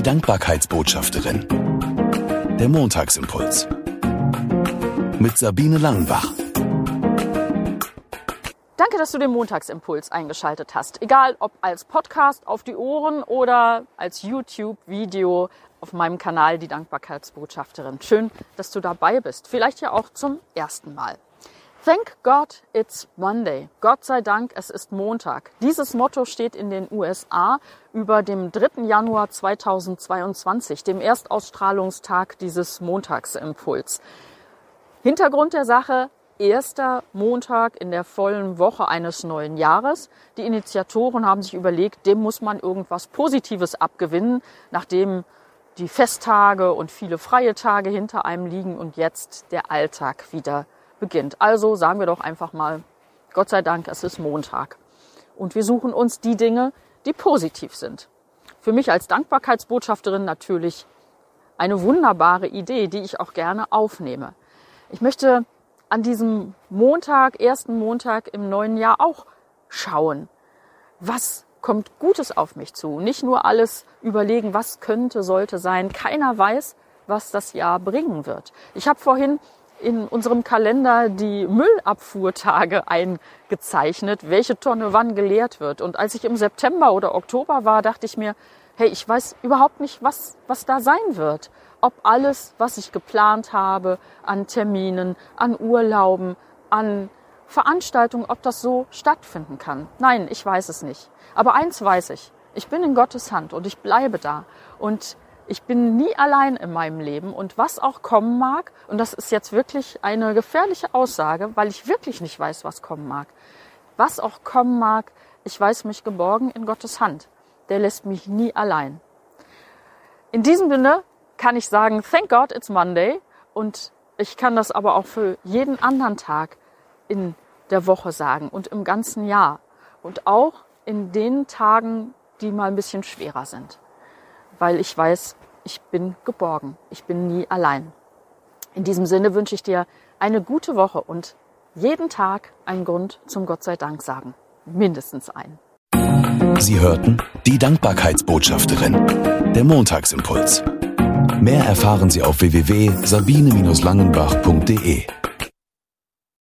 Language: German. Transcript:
Die Dankbarkeitsbotschafterin. Der Montagsimpuls. Mit Sabine Langenbach. Danke, dass du den Montagsimpuls eingeschaltet hast. Egal ob als Podcast auf die Ohren oder als YouTube-Video auf meinem Kanal Die Dankbarkeitsbotschafterin. Schön, dass du dabei bist. Vielleicht ja auch zum ersten Mal. Thank God it's Monday. Gott sei Dank, es ist Montag. Dieses Motto steht in den USA über dem 3. Januar 2022, dem Erstausstrahlungstag dieses Montagsimpuls. Hintergrund der Sache, erster Montag in der vollen Woche eines neuen Jahres. Die Initiatoren haben sich überlegt, dem muss man irgendwas Positives abgewinnen, nachdem die Festtage und viele freie Tage hinter einem liegen und jetzt der Alltag wieder beginnt. Also sagen wir doch einfach mal, Gott sei Dank, es ist Montag. Und wir suchen uns die Dinge, die positiv sind. Für mich als Dankbarkeitsbotschafterin natürlich eine wunderbare Idee, die ich auch gerne aufnehme. Ich möchte an diesem Montag, ersten Montag im neuen Jahr auch schauen, was kommt Gutes auf mich zu. Nicht nur alles überlegen, was könnte, sollte sein. Keiner weiß, was das Jahr bringen wird. Ich habe vorhin in unserem Kalender die Müllabfuhrtage eingezeichnet, welche Tonne wann geleert wird. Und als ich im September oder Oktober war, dachte ich mir, hey, ich weiß überhaupt nicht, was, was da sein wird. Ob alles, was ich geplant habe an Terminen, an Urlauben, an Veranstaltungen, ob das so stattfinden kann. Nein, ich weiß es nicht. Aber eins weiß ich. Ich bin in Gottes Hand und ich bleibe da. Und ich bin nie allein in meinem Leben und was auch kommen mag, und das ist jetzt wirklich eine gefährliche Aussage, weil ich wirklich nicht weiß, was kommen mag. Was auch kommen mag, ich weiß mich geborgen in Gottes Hand. Der lässt mich nie allein. In diesem Sinne kann ich sagen, thank God it's Monday und ich kann das aber auch für jeden anderen Tag in der Woche sagen und im ganzen Jahr und auch in den Tagen, die mal ein bisschen schwerer sind weil ich weiß, ich bin geborgen. Ich bin nie allein. In diesem Sinne wünsche ich dir eine gute Woche und jeden Tag einen Grund zum Gott sei Dank sagen. Mindestens einen. Sie hörten die Dankbarkeitsbotschafterin, der Montagsimpuls. Mehr erfahren Sie auf www.sabine-langenbach.de.